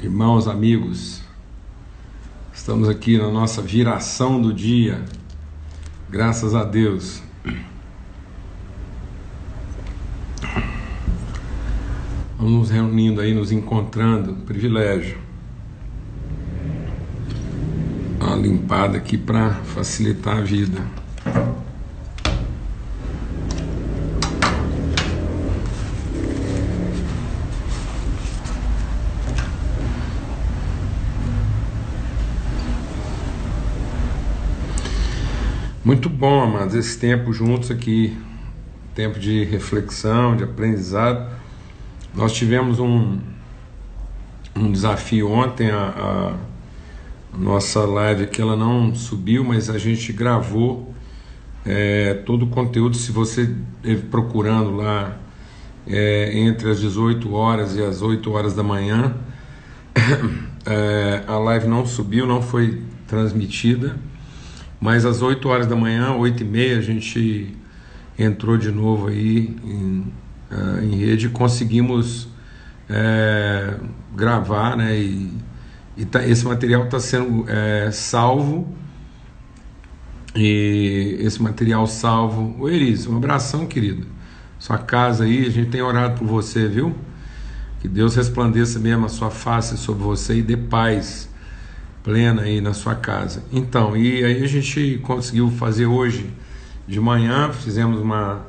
Irmãos, amigos, estamos aqui na nossa viração do dia, graças a Deus. Vamos nos reunindo aí, nos encontrando, privilégio. Uma limpada aqui para facilitar a vida. Muito bom, amados, esse tempo juntos aqui, tempo de reflexão, de aprendizado. Nós tivemos um, um desafio ontem, a, a nossa live aqui ela não subiu, mas a gente gravou é, todo o conteúdo. Se você procurando lá é, entre as 18 horas e as 8 horas da manhã, é, a live não subiu, não foi transmitida mas às 8 horas da manhã, 8 e meia, a gente entrou de novo aí em, uh, em rede e conseguimos é, gravar, né? E, e tá, esse material está sendo é, salvo. E esse material salvo. O Eris, um abração, querido. Sua casa aí, a gente tem orado por você, viu? Que Deus resplandeça mesmo a sua face sobre você e dê paz plena aí na sua casa. Então, e aí a gente conseguiu fazer hoje de manhã, fizemos uma,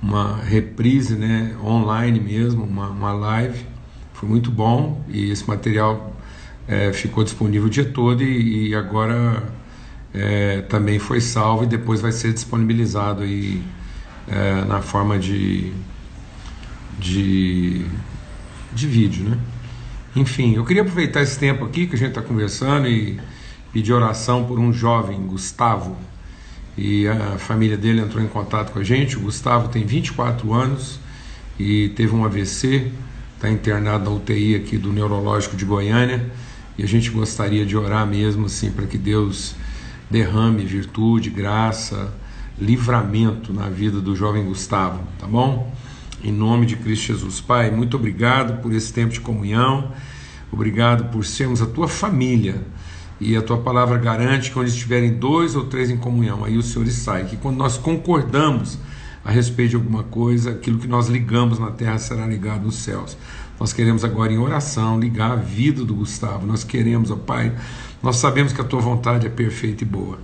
uma reprise né, online mesmo, uma, uma live, foi muito bom e esse material é, ficou disponível o dia todo e, e agora é, também foi salvo e depois vai ser disponibilizado aí é, na forma de, de, de vídeo, né? Enfim, eu queria aproveitar esse tempo aqui que a gente está conversando e pedir oração por um jovem, Gustavo. E a família dele entrou em contato com a gente. O Gustavo tem 24 anos e teve um AVC, está internado na UTI aqui do Neurológico de Goiânia. E a gente gostaria de orar mesmo assim para que Deus derrame virtude, graça, livramento na vida do jovem Gustavo, tá bom? Em nome de Cristo Jesus. Pai, muito obrigado por esse tempo de comunhão. Obrigado por sermos a tua família. E a tua palavra garante que onde estiverem dois ou três em comunhão, aí o Senhor sai. Que quando nós concordamos a respeito de alguma coisa, aquilo que nós ligamos na terra será ligado nos céus. Nós queremos agora em oração ligar a vida do Gustavo. Nós queremos, ó Pai, nós sabemos que a tua vontade é perfeita e boa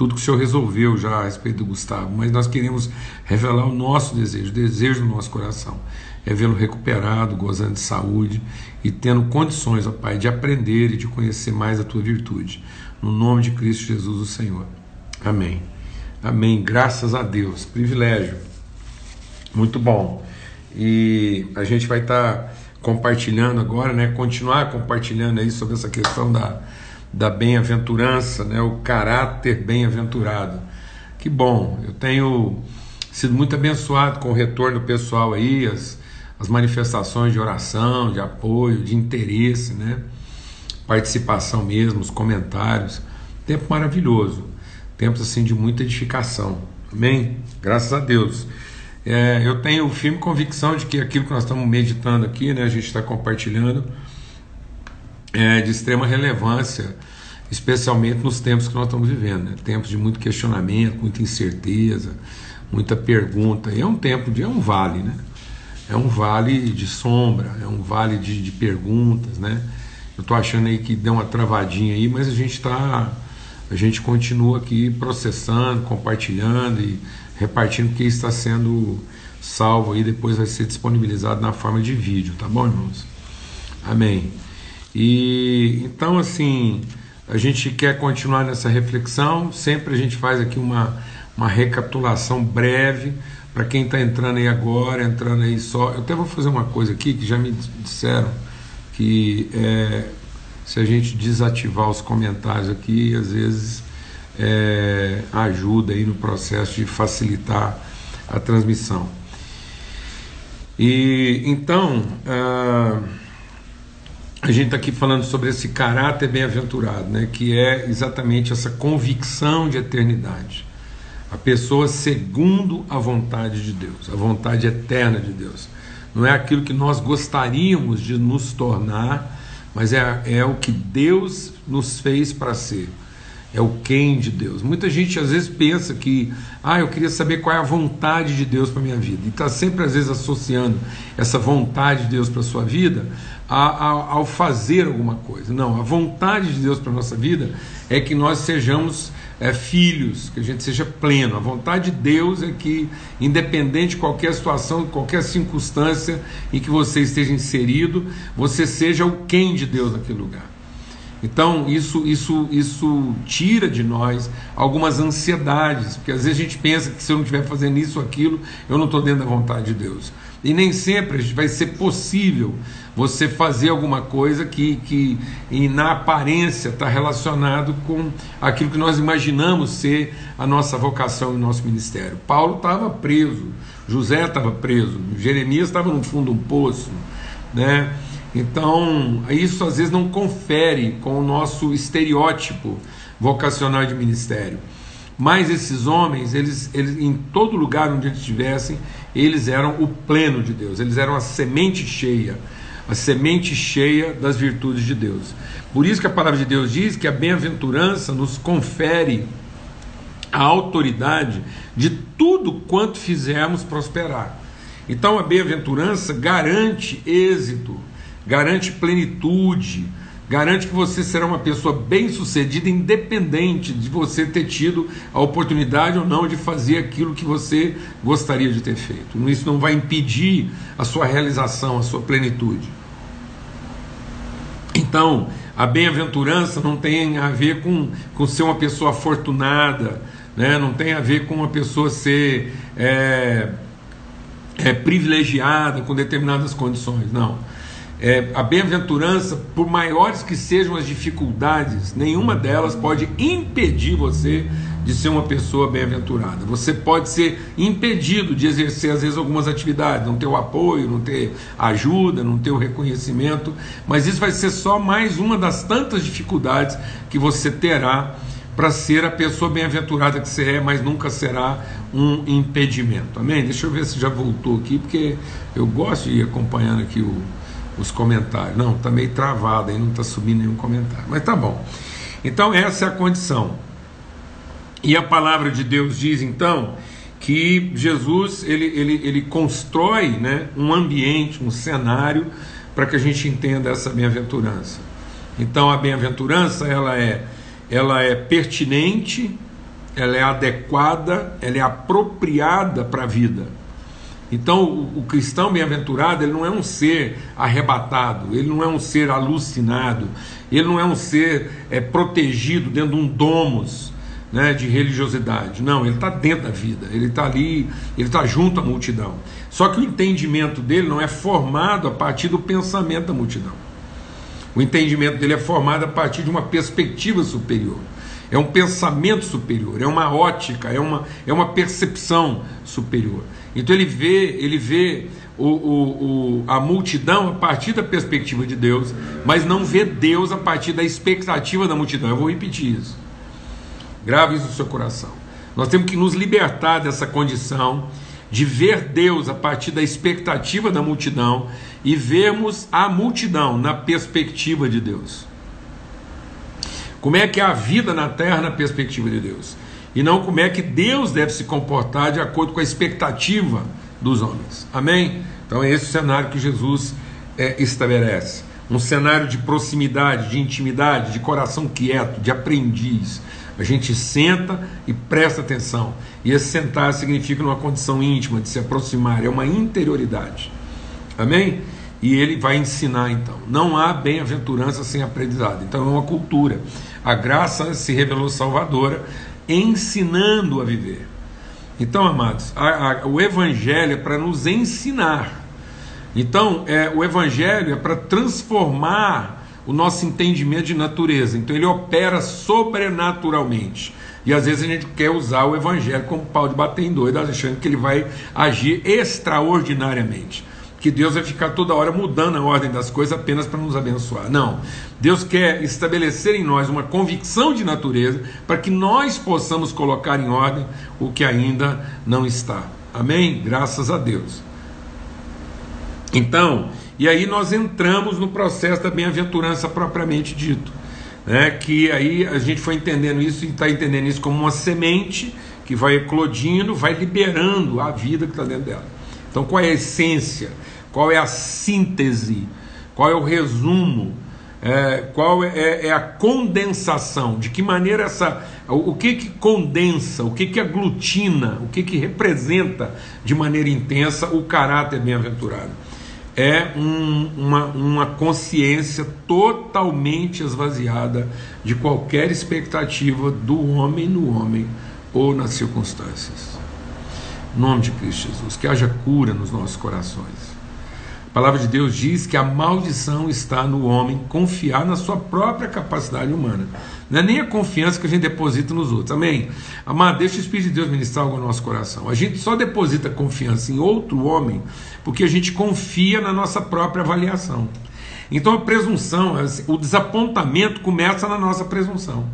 tudo que o Senhor resolveu já a respeito do Gustavo, mas nós queremos revelar o nosso desejo, o desejo do nosso coração. É vê-lo recuperado, gozando de saúde e tendo condições, ó Pai, de aprender e de conhecer mais a tua virtude. No nome de Cristo Jesus, o Senhor. Amém. Amém. Graças a Deus. Privilégio. Muito bom. E a gente vai estar tá compartilhando agora, né? Continuar compartilhando aí sobre essa questão da da bem-aventurança, né, o caráter bem-aventurado. Que bom, eu tenho sido muito abençoado com o retorno pessoal aí, as, as manifestações de oração, de apoio, de interesse, né? participação mesmo, os comentários. Tempo maravilhoso, tempos assim de muita edificação. Amém? Graças a Deus. É, eu tenho firme convicção de que aquilo que nós estamos meditando aqui, né, a gente está compartilhando, é, de extrema relevância, especialmente nos tempos que nós estamos vivendo, né? tempos de muito questionamento, muita incerteza, muita pergunta. E é um tempo de é um vale, né? É um vale de sombra, é um vale de, de perguntas, né? Eu estou achando aí que deu uma travadinha aí, mas a gente está, a gente continua aqui processando, compartilhando e repartindo que está sendo salvo aí, depois vai ser disponibilizado na forma de vídeo, tá bom, irmãos? Amém. E então assim, a gente quer continuar nessa reflexão, sempre a gente faz aqui uma, uma recapitulação breve para quem está entrando aí agora, entrando aí só. Eu até vou fazer uma coisa aqui que já me disseram que é, se a gente desativar os comentários aqui, às vezes é, ajuda aí no processo de facilitar a transmissão. E então. Uh, a gente está aqui falando sobre esse caráter bem-aventurado, né, que é exatamente essa convicção de eternidade. A pessoa segundo a vontade de Deus, a vontade eterna de Deus. Não é aquilo que nós gostaríamos de nos tornar, mas é, é o que Deus nos fez para ser. É o quem de Deus. Muita gente às vezes pensa que, ah, eu queria saber qual é a vontade de Deus para minha vida. E está sempre às vezes associando essa vontade de Deus para sua vida a, a, ao fazer alguma coisa. Não, a vontade de Deus para nossa vida é que nós sejamos é, filhos, que a gente seja pleno. A vontade de Deus é que, independente de qualquer situação, qualquer circunstância em que você esteja inserido, você seja o quem de Deus naquele lugar. Então, isso, isso, isso tira de nós algumas ansiedades, porque às vezes a gente pensa que se eu não estiver fazendo isso ou aquilo, eu não estou dentro da vontade de Deus. E nem sempre vai ser possível você fazer alguma coisa que, que e na aparência está relacionado com aquilo que nós imaginamos ser a nossa vocação e o nosso ministério. Paulo estava preso, José estava preso, Jeremias estava no fundo de um poço, né? Então, isso às vezes não confere com o nosso estereótipo vocacional de ministério. Mas esses homens, eles, eles em todo lugar onde eles estivessem, eles eram o pleno de Deus, eles eram a semente cheia, a semente cheia das virtudes de Deus. Por isso que a palavra de Deus diz que a bem-aventurança nos confere a autoridade de tudo quanto fizermos prosperar. Então a bem-aventurança garante êxito garante plenitude, garante que você será uma pessoa bem-sucedida, independente de você ter tido a oportunidade ou não de fazer aquilo que você gostaria de ter feito. Isso não vai impedir a sua realização, a sua plenitude. Então, a bem-aventurança não tem a ver com, com ser uma pessoa afortunada, né? não tem a ver com uma pessoa ser é, é, privilegiada com determinadas condições, não é, a bem-aventurança, por maiores que sejam as dificuldades, nenhuma delas pode impedir você de ser uma pessoa bem-aventurada. Você pode ser impedido de exercer, às vezes, algumas atividades, não ter o apoio, não ter ajuda, não ter o reconhecimento, mas isso vai ser só mais uma das tantas dificuldades que você terá para ser a pessoa bem-aventurada que você é, mas nunca será um impedimento. Amém? Deixa eu ver se já voltou aqui, porque eu gosto de ir acompanhando aqui o os comentários. Não, está meio travado aí, não está subindo nenhum comentário. Mas tá bom. Então, essa é a condição. E a palavra de Deus diz então que Jesus ele, ele, ele constrói né, um ambiente, um cenário para que a gente entenda essa bem-aventurança. Então a bem-aventurança ela é, ela é pertinente, ela é adequada, ela é apropriada para a vida. Então, o, cristão bem-aventurado, ele não é um ser arrebatado, ele não é um ser alucinado, ele não é um ser é, protegido dentro de um domus né, de religiosidade. Não, ele está dentro da vida, ele está ali, ele está junto à multidão. Só que o entendimento dele não é formado a partir do pensamento da multidão. O entendimento dele é formado a partir de uma perspectiva superior. É um pensamento superior, é uma ótica, é uma, é uma percepção superior. Então ele vê, ele vê o, o, o, a multidão a partir da perspectiva de Deus, mas não vê Deus a partir da expectativa da multidão. Eu vou repetir isso. Grave isso no seu coração. Nós temos que nos libertar dessa condição de ver Deus a partir da expectativa da multidão e vermos a multidão na perspectiva de Deus. Como é que é a vida na terra na perspectiva de Deus? E não como é que Deus deve se comportar de acordo com a expectativa dos homens. Amém? Então é esse o cenário que Jesus é, estabelece. Um cenário de proximidade, de intimidade, de coração quieto, de aprendiz. A gente senta e presta atenção. E esse sentar significa uma condição íntima, de se aproximar, é uma interioridade. Amém? E ele vai ensinar então. Não há bem-aventurança sem aprendizado. Então é uma cultura. A graça se revelou salvadora ensinando a viver. Então, amados, a, a, o Evangelho é para nos ensinar. Então, é, o Evangelho é para transformar o nosso entendimento de natureza. Então, ele opera sobrenaturalmente. E às vezes a gente quer usar o Evangelho como pau de bater em doido, achando que ele vai agir extraordinariamente que Deus vai ficar toda hora mudando a ordem das coisas apenas para nos abençoar. Não. Deus quer estabelecer em nós uma convicção de natureza para que nós possamos colocar em ordem o que ainda não está. Amém? Graças a Deus. Então, E aí nós entramos no processo da bem-aventurança propriamente dito. Né? Que aí a gente foi entendendo isso e está entendendo isso como uma semente que vai eclodindo, vai liberando a vida que está dentro dela. Então, qual é a essência? Qual é a síntese? Qual é o resumo? É, qual é, é, é, a condensação? De que maneira essa. O, o que que condensa, o que que aglutina, o que que representa de maneira intensa o caráter bem-aventurado? É um, uma, uma consciência totalmente esvaziada de qualquer expectativa do homem no homem ou nas circunstâncias. Em nome de Cristo Jesus, que haja cura nos nossos corações. A palavra de Deus diz que a maldição está no homem confiar na sua própria capacidade humana. Não é nem a confiança que a gente deposita nos outros. Amém? Amado, deixa o Espírito de Deus ministrar algo no nosso coração. A gente só deposita confiança em outro homem porque a gente confia na nossa própria avaliação. Então a presunção, o desapontamento começa na nossa presunção.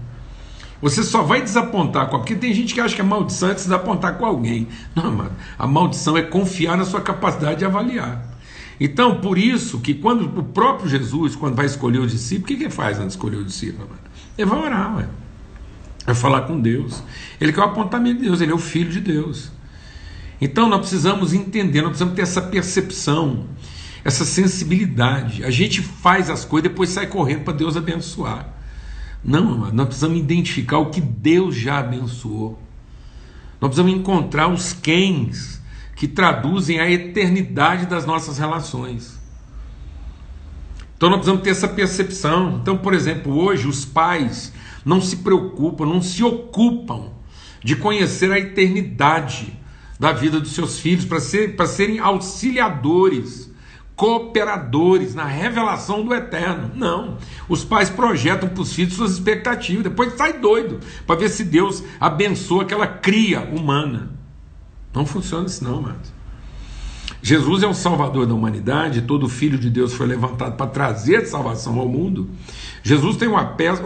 Você só vai desapontar com. Porque tem gente que acha que a maldição é desapontar com alguém. Não, amado. A maldição é confiar na sua capacidade de avaliar. Então, por isso que quando o próprio Jesus, quando vai escolher o discípulo, o que, que ele faz antes de escolher o discípulo? Ele vai orar, ué. vai falar com Deus. Ele quer o apontamento de Deus, ele é o filho de Deus. Então nós precisamos entender, nós precisamos ter essa percepção, essa sensibilidade. A gente faz as coisas e depois sai correndo para Deus abençoar. Não, nós precisamos identificar o que Deus já abençoou. Nós precisamos encontrar os quens que traduzem a eternidade das nossas relações. Então nós precisamos ter essa percepção. Então, por exemplo, hoje os pais não se preocupam, não se ocupam de conhecer a eternidade da vida dos seus filhos para ser, serem auxiliadores, cooperadores na revelação do eterno. Não. Os pais projetam para os filhos suas expectativas, depois sai doido para ver se Deus abençoa aquela cria humana. Não funciona assim, não, amados. Jesus é o Salvador da humanidade, todo filho de Deus foi levantado para trazer salvação ao mundo. Jesus tem o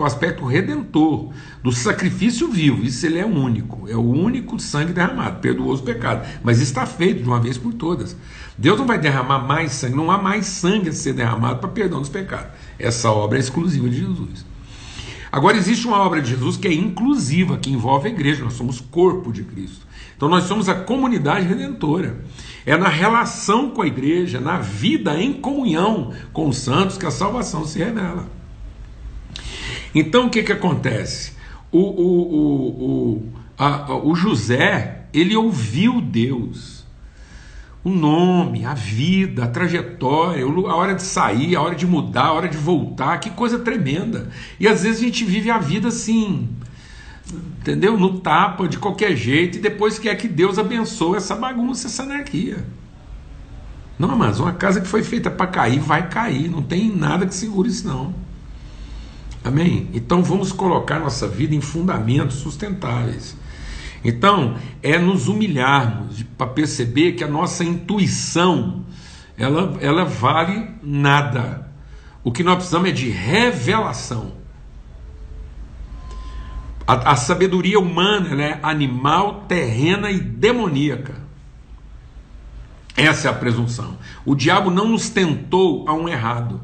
aspecto redentor do sacrifício vivo, isso ele é único, é o único sangue derramado, perdoou os pecados, mas está feito de uma vez por todas. Deus não vai derramar mais sangue, não há mais sangue a ser derramado para perdão dos pecados. Essa obra é exclusiva de Jesus. Agora existe uma obra de Jesus que é inclusiva, que envolve a igreja, nós somos corpo de Cristo. Então nós somos a comunidade redentora. É na relação com a igreja, na vida em comunhão com os santos que a salvação se revela. Então o que, que acontece? O, o, o, a, o José, ele ouviu Deus. O nome, a vida, a trajetória, a hora de sair, a hora de mudar, a hora de voltar, que coisa tremenda. E às vezes a gente vive a vida assim, entendeu? No tapa, de qualquer jeito, e depois quer que Deus abençoe essa bagunça, essa anarquia. Não, mas uma casa que foi feita para cair, vai cair, não tem nada que segure isso, não. Amém? Então vamos colocar nossa vida em fundamentos sustentáveis. Então, é nos humilharmos para perceber que a nossa intuição ela, ela vale nada. O que nós precisamos é de revelação. A, a sabedoria humana é animal, terrena e demoníaca. Essa é a presunção. O diabo não nos tentou a um errado,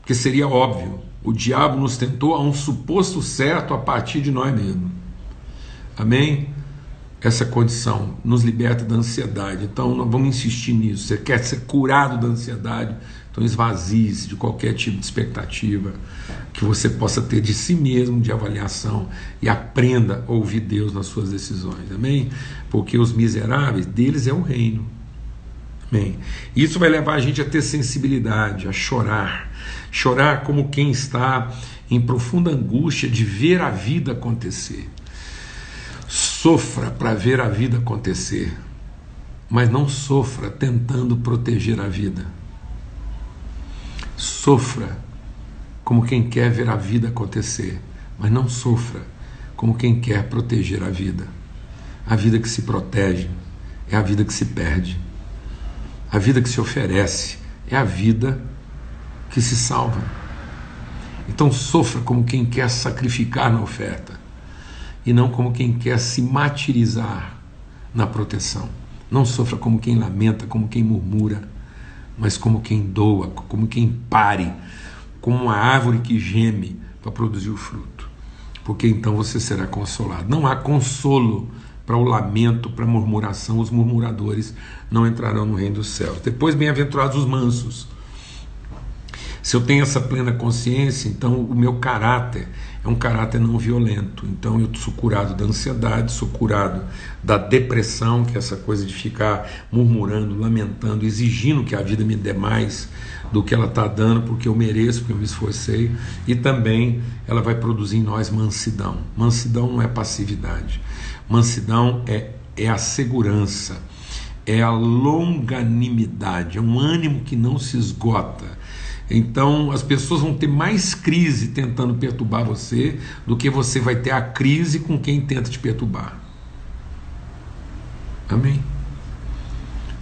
porque seria óbvio. O diabo nos tentou a um suposto certo a partir de nós mesmos. Amém? Essa condição nos liberta da ansiedade. Então, nós vamos insistir nisso. Você quer ser curado da ansiedade? Então esvazie-se de qualquer tipo de expectativa que você possa ter de si mesmo, de avaliação, e aprenda a ouvir Deus nas suas decisões. Amém? Porque os miseráveis, deles é o reino. Amém? Isso vai levar a gente a ter sensibilidade, a chorar. Chorar como quem está em profunda angústia de ver a vida acontecer. Sofra para ver a vida acontecer, mas não sofra tentando proteger a vida Sofra como quem quer ver a vida acontecer, mas não sofra como quem quer proteger a vida. A vida que se protege é a vida que se perde. A vida que se oferece é a vida que se salva. Então sofra como quem quer sacrificar na oferta e não como quem quer se martirizar na proteção. Não sofra como quem lamenta, como quem murmura mas como quem doa, como quem pare, como uma árvore que geme para produzir o fruto. Porque então você será consolado. Não há consolo para o lamento, para a murmuração, os murmuradores não entrarão no reino dos céus. Depois, bem-aventurados os mansos. Se eu tenho essa plena consciência, então o meu caráter é um caráter não violento. Então eu sou curado da ansiedade, sou curado da depressão, que é essa coisa de ficar murmurando, lamentando, exigindo que a vida me dê mais do que ela está dando, porque eu mereço, porque eu me esforcei. E também ela vai produzir em nós mansidão. Mansidão não é passividade. Mansidão é, é a segurança, é a longanimidade, é um ânimo que não se esgota então as pessoas vão ter mais crise tentando perturbar você do que você vai ter a crise com quem tenta te perturbar. Amém?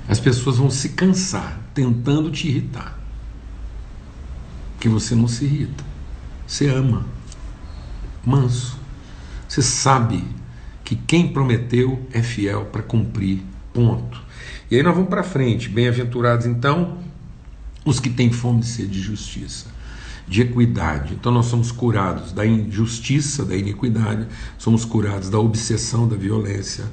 As pessoas vão se cansar tentando te irritar. Porque você não se irrita. Você ama. Manso. Você sabe que quem prometeu é fiel para cumprir. Ponto. E aí nós vamos para frente. Bem-aventurados então os que têm fome e sede de justiça, de equidade. Então nós somos curados da injustiça, da iniquidade, somos curados da obsessão, da violência,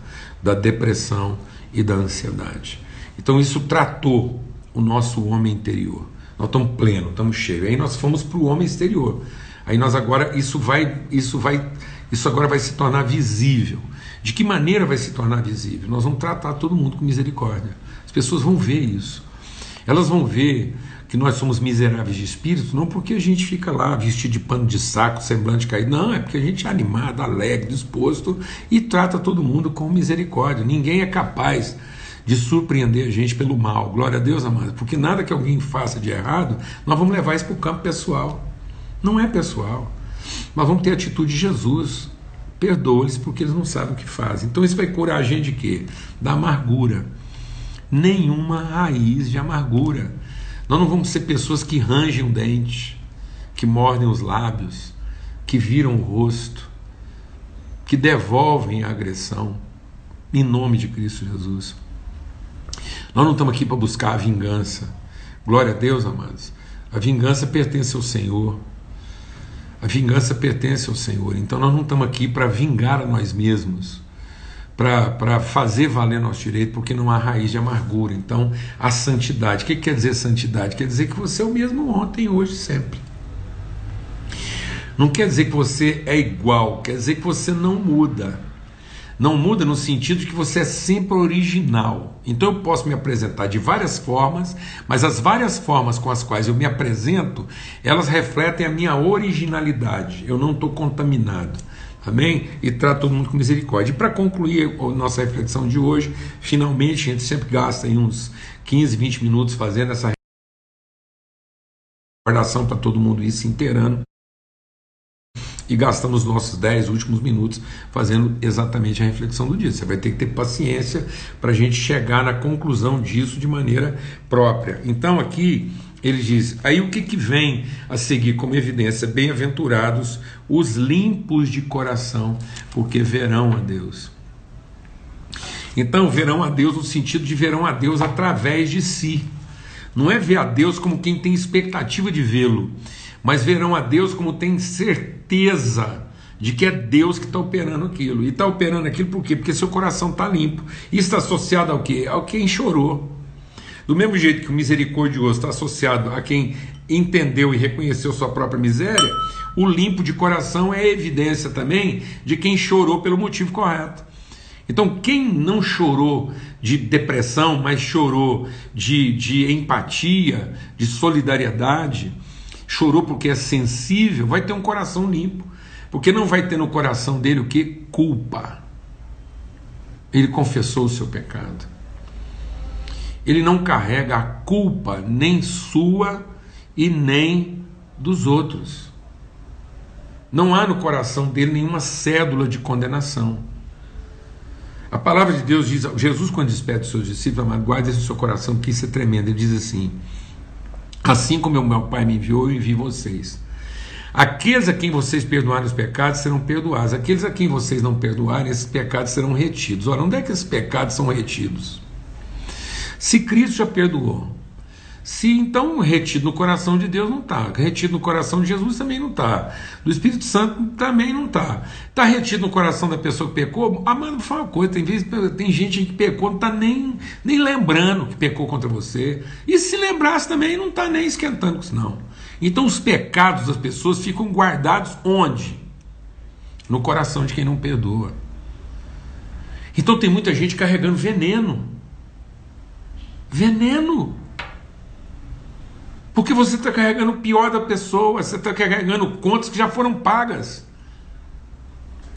da depressão e da ansiedade. Então isso tratou o nosso homem interior. Nós estamos plenos, estamos cheios. Aí nós fomos para o homem exterior. Aí nós agora isso vai, isso vai, isso agora vai se tornar visível. De que maneira vai se tornar visível? Nós vamos tratar todo mundo com misericórdia. As pessoas vão ver isso. Elas vão ver que nós somos miseráveis de espírito, não porque a gente fica lá vestido de pano de saco, semblante caído, não, é porque a gente é animado, alegre, disposto e trata todo mundo com misericórdia. Ninguém é capaz de surpreender a gente pelo mal. Glória a Deus, amado, porque nada que alguém faça de errado, nós vamos levar isso para o campo pessoal. Não é pessoal. Nós vamos ter a atitude de Jesus. Perdoa-lhes porque eles não sabem o que fazem. Então isso vai curar a gente de quê? Da amargura nenhuma raiz de amargura. Nós não vamos ser pessoas que rangem o dente, que mordem os lábios, que viram o rosto, que devolvem a agressão, em nome de Cristo Jesus. Nós não estamos aqui para buscar a vingança. Glória a Deus, amados. A vingança pertence ao Senhor. A vingança pertence ao Senhor. Então nós não estamos aqui para vingar a nós mesmos para fazer valer nosso direito, porque não há raiz de amargura. Então, a santidade. O que quer dizer santidade? Quer dizer que você é o mesmo ontem, hoje, sempre. Não quer dizer que você é igual, quer dizer que você não muda. Não muda no sentido de que você é sempre original. Então eu posso me apresentar de várias formas, mas as várias formas com as quais eu me apresento, elas refletem a minha originalidade. Eu não estou contaminado. Amém? E trata todo mundo com misericórdia. E para concluir a nossa reflexão de hoje, finalmente a gente sempre gasta uns 15, 20 minutos fazendo essa recordação para todo mundo ir se inteirando. E gastamos os nossos 10 últimos minutos fazendo exatamente a reflexão do dia. Você vai ter que ter paciência para a gente chegar na conclusão disso de maneira própria. Então, aqui ele diz: aí o que, que vem a seguir como evidência? Bem-aventurados os limpos de coração, porque verão a Deus. Então, verão a Deus no sentido de verão a Deus através de si. Não é ver a Deus como quem tem expectativa de vê-lo, mas verão a Deus como tem certeza de que é Deus que está operando aquilo. E está operando aquilo por quê? Porque seu coração está limpo. E está associado ao quê? Ao quem chorou. Do mesmo jeito que o misericordioso está associado a quem entendeu e reconheceu sua própria miséria, o limpo de coração é evidência também de quem chorou pelo motivo correto. Então, quem não chorou de depressão, mas chorou de, de empatia, de solidariedade, chorou porque é sensível, vai ter um coração limpo. Porque não vai ter no coração dele o que? Culpa. Ele confessou o seu pecado ele não carrega a culpa nem sua e nem dos outros. Não há no coração dele nenhuma cédula de condenação. A palavra de Deus diz, Jesus quando despede os seus discípulos, amado, guarde isso seu coração, que isso é tremendo. Ele diz assim: Assim como meu Pai me enviou, eu envio vocês. Aqueles a quem vocês perdoarem os pecados serão perdoados. Aqueles a quem vocês não perdoarem, esses pecados serão retidos. Ora, onde é que esses pecados são retidos? Se Cristo já perdoou, Se então retido no coração de Deus não está, retido no coração de Jesus também não está, do Espírito Santo também não está. Está retido no coração da pessoa que pecou? Ah, mano, fala uma coisa: tem, vezes, tem gente que pecou, não está nem, nem lembrando que pecou contra você. E se lembrasse também, não está nem esquentando isso, não. Então os pecados das pessoas ficam guardados onde? No coração de quem não perdoa. Então tem muita gente carregando veneno. Veneno. Porque você está carregando o pior da pessoa, você está carregando contas que já foram pagas.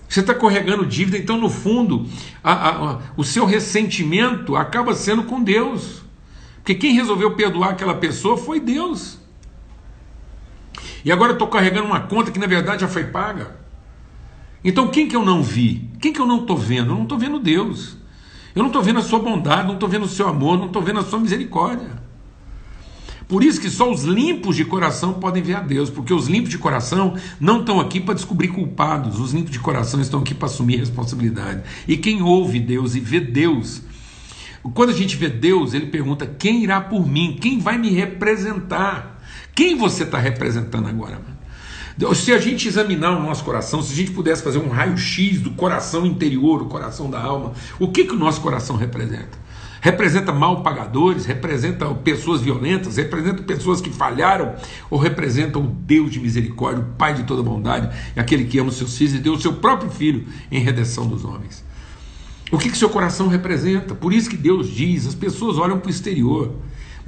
Você está carregando dívida, então no fundo a, a, a, o seu ressentimento acaba sendo com Deus. Porque quem resolveu perdoar aquela pessoa foi Deus. E agora eu estou carregando uma conta que na verdade já foi paga. Então quem que eu não vi? Quem que eu não estou vendo? Eu não estou vendo Deus. Eu não estou vendo a sua bondade, não estou vendo o seu amor, não estou vendo a sua misericórdia. Por isso que só os limpos de coração podem ver a Deus, porque os limpos de coração não estão aqui para descobrir culpados, os limpos de coração estão aqui para assumir responsabilidade. E quem ouve Deus e vê Deus, quando a gente vê Deus, ele pergunta: quem irá por mim? Quem vai me representar? Quem você está representando agora? Se a gente examinar o nosso coração, se a gente pudesse fazer um raio-x do coração interior, o coração da alma, o que, que o nosso coração representa? Representa mal pagadores, representa pessoas violentas, representa pessoas que falharam, ou representa o Deus de misericórdia, o Pai de toda bondade, aquele que ama os seus filhos e deu o seu próprio filho em redenção dos homens. O que, que seu coração representa? Por isso que Deus diz: as pessoas olham para o exterior.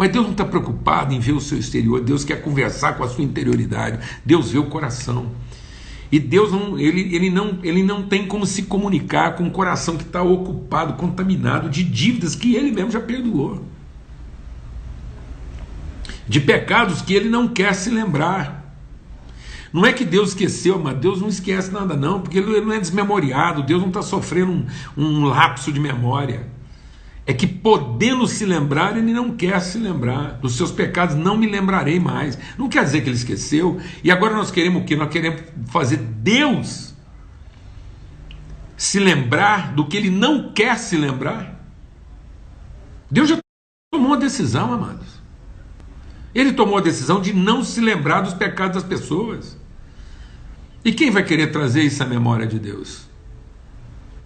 Mas Deus não está preocupado em ver o seu exterior, Deus quer conversar com a sua interioridade, Deus vê o coração. E Deus não, ele, ele, não, ele não tem como se comunicar com um coração que está ocupado, contaminado de dívidas que ele mesmo já perdoou. De pecados que ele não quer se lembrar. Não é que Deus esqueceu, mas Deus não esquece nada, não, porque ele não é desmemoriado, Deus não está sofrendo um, um lapso de memória é que podendo se lembrar, ele não quer se lembrar. Dos seus pecados não me lembrarei mais. Não quer dizer que ele esqueceu. E agora nós queremos o quê? Nós queremos fazer Deus se lembrar do que ele não quer se lembrar. Deus já tomou uma decisão, amados. Ele tomou a decisão de não se lembrar dos pecados das pessoas. E quem vai querer trazer isso à memória de Deus?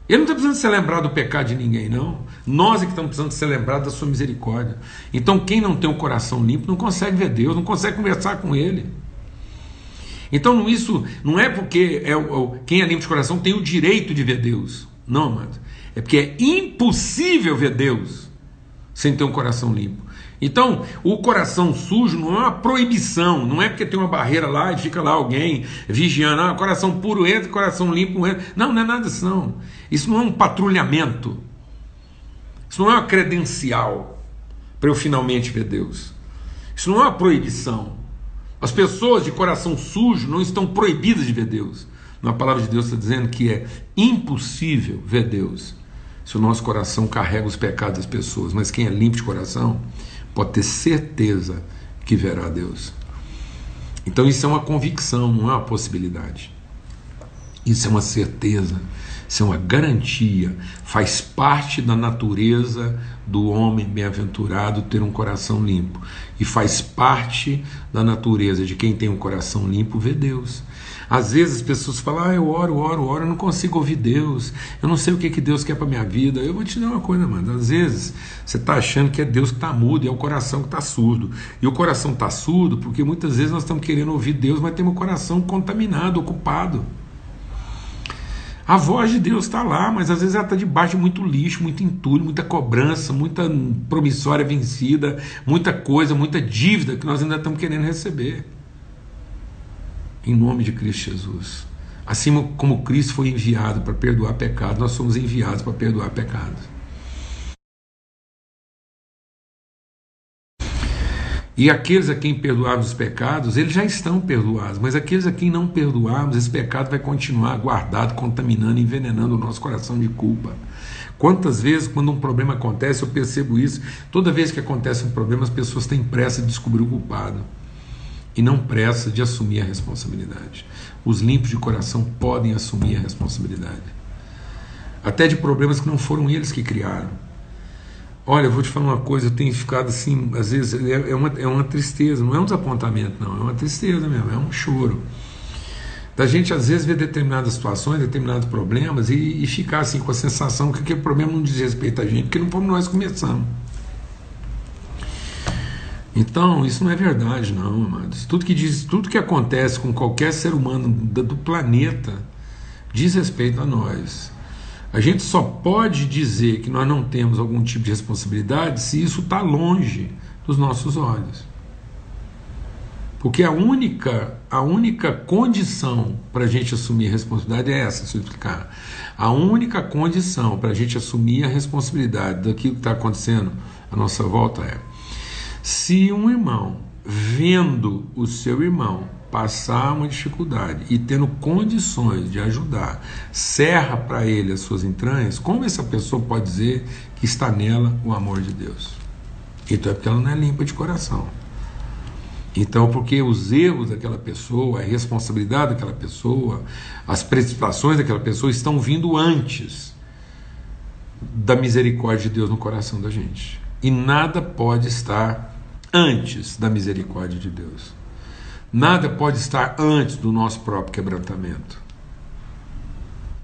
Ele não está precisando ser lembrado do pecado de ninguém, não. Nós é que estamos precisando ser lembrados da sua misericórdia. Então, quem não tem o um coração limpo não consegue ver Deus, não consegue conversar com Ele. Então, isso não é porque é o, quem é limpo de coração tem o direito de ver Deus. Não, amado. É porque é impossível ver Deus sem ter um coração limpo. Então, o coração sujo não é uma proibição, não é porque tem uma barreira lá e fica lá alguém vigiando, ah, coração puro entra, coração limpo entra. Não, não é nada disso, não. Isso não é um patrulhamento. Isso não é uma credencial para eu finalmente ver Deus. Isso não é uma proibição. As pessoas de coração sujo não estão proibidas de ver Deus. Na palavra de Deus está dizendo que é impossível ver Deus se o nosso coração carrega os pecados das pessoas. Mas quem é limpo de coração pode ter certeza que verá Deus. Então isso é uma convicção, não é uma possibilidade. Isso é uma certeza, é uma garantia, faz parte da natureza do homem bem-aventurado ter um coração limpo. E faz parte da natureza de quem tem um coração limpo ver Deus. Às vezes as pessoas falam, ah, eu oro, oro, oro, eu não consigo ouvir Deus, eu não sei o que, que Deus quer para minha vida. Eu vou te dizer uma coisa, mano. Às vezes você está achando que é Deus que está mudo e é o coração que está surdo. E o coração está surdo porque muitas vezes nós estamos querendo ouvir Deus, mas temos o coração contaminado, ocupado. A voz de Deus está lá, mas às vezes ela está debaixo de muito lixo, muito entulho, muita cobrança, muita promissória vencida, muita coisa, muita dívida que nós ainda estamos querendo receber em nome de Cristo Jesus. Assim como Cristo foi enviado para perdoar pecados, nós somos enviados para perdoar pecados. E aqueles a quem perdoarmos os pecados, eles já estão perdoados, mas aqueles a quem não perdoarmos, esse pecado vai continuar guardado, contaminando, envenenando o nosso coração de culpa. Quantas vezes, quando um problema acontece, eu percebo isso, toda vez que acontece um problema, as pessoas têm pressa de descobrir o culpado e não pressa de assumir a responsabilidade. Os limpos de coração podem assumir a responsabilidade, até de problemas que não foram eles que criaram. Olha, eu vou te falar uma coisa, eu tenho ficado assim, às vezes é, é uma, é uma tristeza, não é um desapontamento, não, é uma tristeza mesmo, é um choro. Da gente às vezes ver determinadas situações, determinados problemas e, e ficar assim com a sensação que aquele problema não diz respeito a gente, porque não fomos nós começamos. Então, isso não é verdade, não, amados. Tudo que diz, tudo que acontece com qualquer ser humano do planeta diz respeito a nós. A gente só pode dizer que nós não temos algum tipo de responsabilidade se isso está longe dos nossos olhos. Porque a única, a única condição para a gente assumir a responsabilidade é essa, se eu explicar. A única condição para a gente assumir a responsabilidade daquilo que está acontecendo à nossa volta é se um irmão, vendo o seu irmão passar uma dificuldade e tendo condições de ajudar, serra para ele as suas entranhas, como essa pessoa pode dizer que está nela o amor de Deus? Então é porque ela não é limpa de coração. Então, porque os erros daquela pessoa, a responsabilidade daquela pessoa, as precipitações daquela pessoa estão vindo antes da misericórdia de Deus no coração da gente. E nada pode estar antes da misericórdia de Deus. Nada pode estar antes do nosso próprio quebrantamento.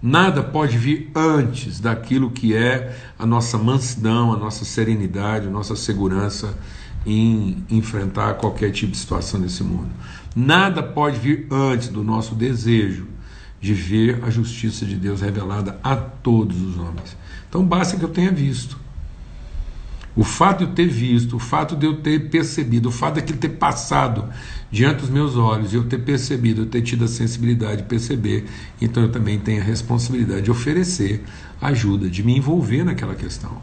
Nada pode vir antes daquilo que é a nossa mansidão, a nossa serenidade, a nossa segurança em enfrentar qualquer tipo de situação nesse mundo. Nada pode vir antes do nosso desejo de ver a justiça de Deus revelada a todos os homens. Então basta que eu tenha visto. O fato de eu ter visto, o fato de eu ter percebido, o fato de ele ter passado diante dos meus olhos e eu ter percebido, eu ter tido a sensibilidade de perceber, então eu também tenho a responsabilidade de oferecer ajuda, de me envolver naquela questão.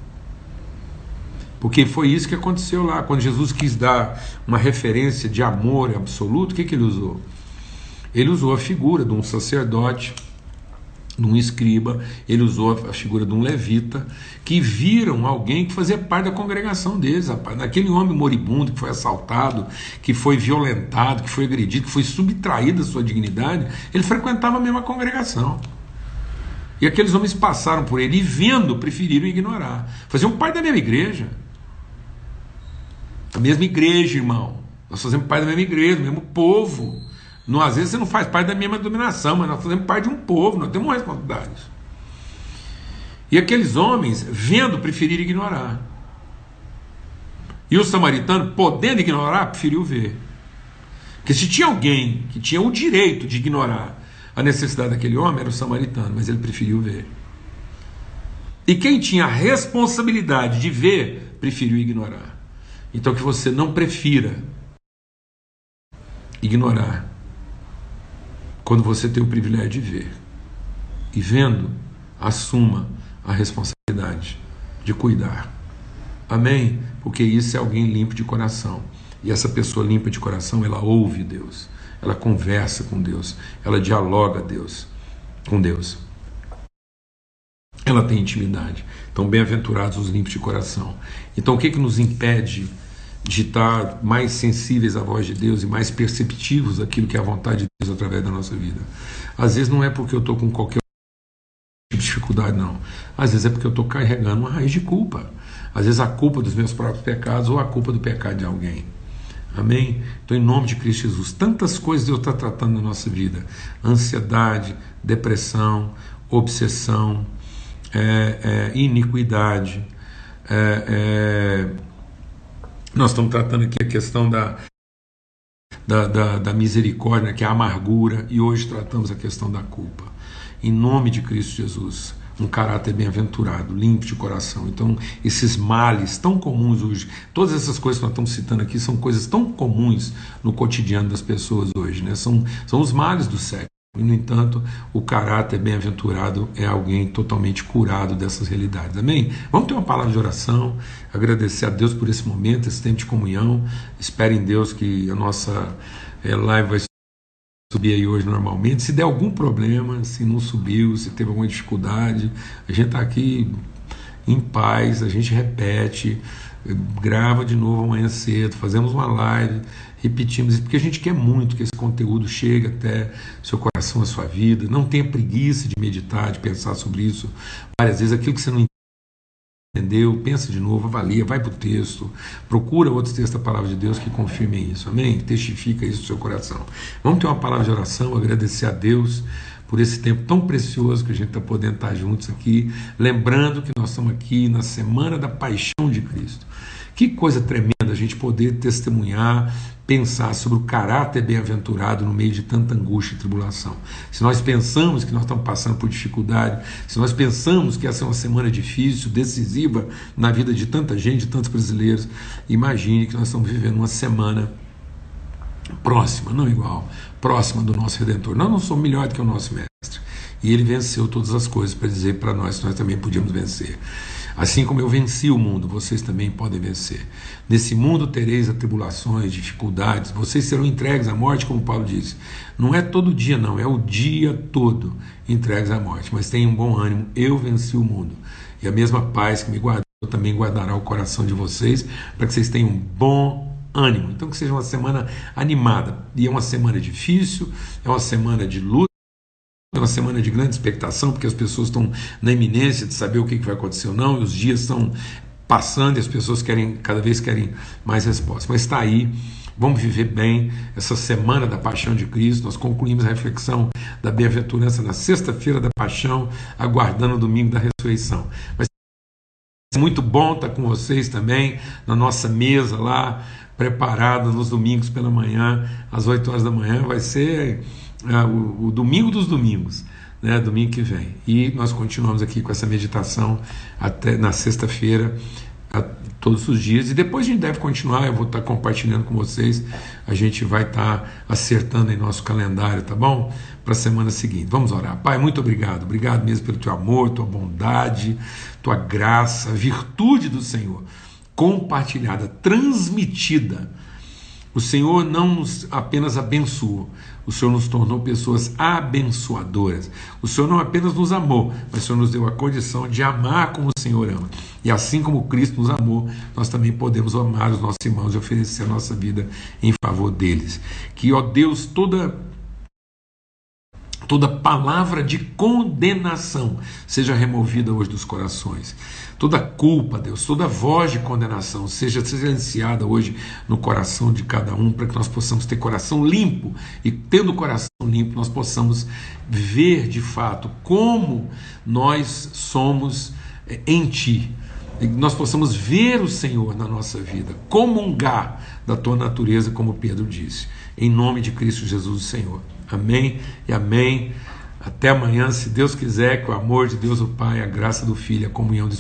Porque foi isso que aconteceu lá, quando Jesus quis dar uma referência de amor absoluto, o que, que ele usou? Ele usou a figura de um sacerdote de um escriba, ele usou a figura de um levita, que viram alguém que fazia parte da congregação deles, rapaz. Naquele homem moribundo que foi assaltado, que foi violentado, que foi agredido, que foi subtraído da sua dignidade, ele frequentava a mesma congregação. E aqueles homens passaram por ele e, vendo, preferiram ignorar. Faziam parte da mesma igreja. A mesma igreja, irmão. Nós fazemos parte da mesma igreja, do mesmo povo. Não, às vezes você não faz parte da mesma dominação, mas nós fazemos parte de um povo, nós temos uma responsabilidade. E aqueles homens, vendo, preferiram ignorar. E o samaritano, podendo ignorar, preferiu ver. Porque se tinha alguém que tinha o direito de ignorar a necessidade daquele homem, era o samaritano, mas ele preferiu ver. E quem tinha a responsabilidade de ver, preferiu ignorar. Então que você não prefira ignorar quando você tem o privilégio de ver. E vendo, assuma a responsabilidade de cuidar. Amém? Porque isso é alguém limpo de coração. E essa pessoa limpa de coração, ela ouve Deus, ela conversa com Deus, ela dialoga Deus, com Deus. Ela tem intimidade. Então, bem-aventurados os limpos de coração. Então, o que, que nos impede de estar mais sensíveis à voz de Deus e mais perceptivos daquilo que é a vontade de Deus através da nossa vida. Às vezes não é porque eu estou com qualquer tipo de dificuldade, não. Às vezes é porque eu estou carregando uma raiz de culpa. Às vezes a culpa dos meus próprios pecados ou a culpa do pecado de alguém. Amém? Então, em nome de Cristo Jesus, tantas coisas Deus está tratando na nossa vida: ansiedade, depressão, obsessão, é, é, iniquidade, é, é nós estamos tratando aqui a questão da, da, da, da, misericórdia, que é a amargura, e hoje tratamos a questão da culpa. Em nome de Cristo Jesus, um caráter bem-aventurado, limpo de coração. Então, esses males tão comuns hoje, todas essas coisas que nós estamos citando aqui são coisas tão comuns no cotidiano das pessoas hoje, né? são, são os males do século. E, no entanto, o caráter bem-aventurado é alguém totalmente curado dessas realidades. Amém? Vamos ter uma palavra de oração, agradecer a Deus por esse momento, esse tempo de comunhão. Espero em Deus que a nossa é, live vai subir aí hoje normalmente. Se der algum problema, se não subiu, se teve alguma dificuldade, a gente está aqui em paz, a gente repete, grava de novo amanhã cedo, fazemos uma live repetimos isso, porque a gente quer muito que esse conteúdo chegue até seu coração, a sua vida. Não tenha preguiça de meditar, de pensar sobre isso. Várias vezes aquilo que você não entendeu, pensa de novo, avalia, vai para o texto, procura outros textos da palavra de Deus que confirmem isso, amém? Testifica isso no seu coração. Vamos ter uma palavra de oração, agradecer a Deus por esse tempo tão precioso que a gente está podendo estar juntos aqui, lembrando que nós estamos aqui na semana da paixão de Cristo. Que coisa tremenda a gente poder testemunhar, pensar sobre o caráter bem-aventurado no meio de tanta angústia e tribulação. Se nós pensamos que nós estamos passando por dificuldade, se nós pensamos que essa é uma semana difícil, decisiva na vida de tanta gente, de tantos brasileiros, imagine que nós estamos vivendo uma semana próxima, não igual, próxima do nosso Redentor. Nós não somos melhor do que o nosso Mestre. E ele venceu todas as coisas para dizer para nós que nós também podíamos vencer. Assim como eu venci o mundo, vocês também podem vencer. Nesse mundo tereis atribulações, dificuldades, vocês serão entregues à morte, como Paulo disse. Não é todo dia, não, é o dia todo entregues à morte. Mas tenham um bom ânimo, eu venci o mundo. E a mesma paz que me guardou também guardará o coração de vocês, para que vocês tenham um bom ânimo. Então, que seja uma semana animada. E é uma semana difícil, é uma semana de luta. É uma semana de grande expectação, porque as pessoas estão na iminência de saber o que vai acontecer ou não, e os dias estão passando e as pessoas querem cada vez querem mais respostas. Mas está aí, vamos viver bem essa semana da paixão de Cristo. Nós concluímos a reflexão da bem-aventurança na sexta-feira da paixão, aguardando o domingo da ressurreição. Mas é muito bom estar com vocês também na nossa mesa lá, preparada nos domingos pela manhã, às 8 horas da manhã. Vai ser é, o, o, domingo dos domingos, né, domingo que vem. E nós continuamos aqui com essa meditação até na sexta-feira, todos os dias. E depois a gente deve continuar, eu vou estar compartilhando com vocês, a gente vai estar acertando em nosso calendário, tá bom? Para a semana seguinte. Vamos orar. Pai, muito obrigado. Obrigado mesmo pelo teu amor, tua bondade, tua graça, virtude do Senhor compartilhada, transmitida. O Senhor não nos apenas abençoou, o Senhor nos tornou pessoas abençoadoras. O Senhor não apenas nos amou, mas o Senhor nos deu a condição de amar como o Senhor ama. E assim como Cristo nos amou, nós também podemos amar os nossos irmãos e oferecer a nossa vida em favor deles. Que, ó Deus, toda toda palavra de condenação seja removida hoje dos corações. Toda culpa, Deus, toda voz de condenação seja silenciada hoje no coração de cada um, para que nós possamos ter coração limpo e, tendo coração limpo, nós possamos ver de fato como nós somos eh, em Ti. E nós possamos ver o Senhor na nossa vida, comungar da Tua natureza, como Pedro disse. Em nome de Cristo Jesus, o Senhor. Amém e amém. Até amanhã, se Deus quiser, que o amor de Deus, o Pai, a graça do Filho, a comunhão do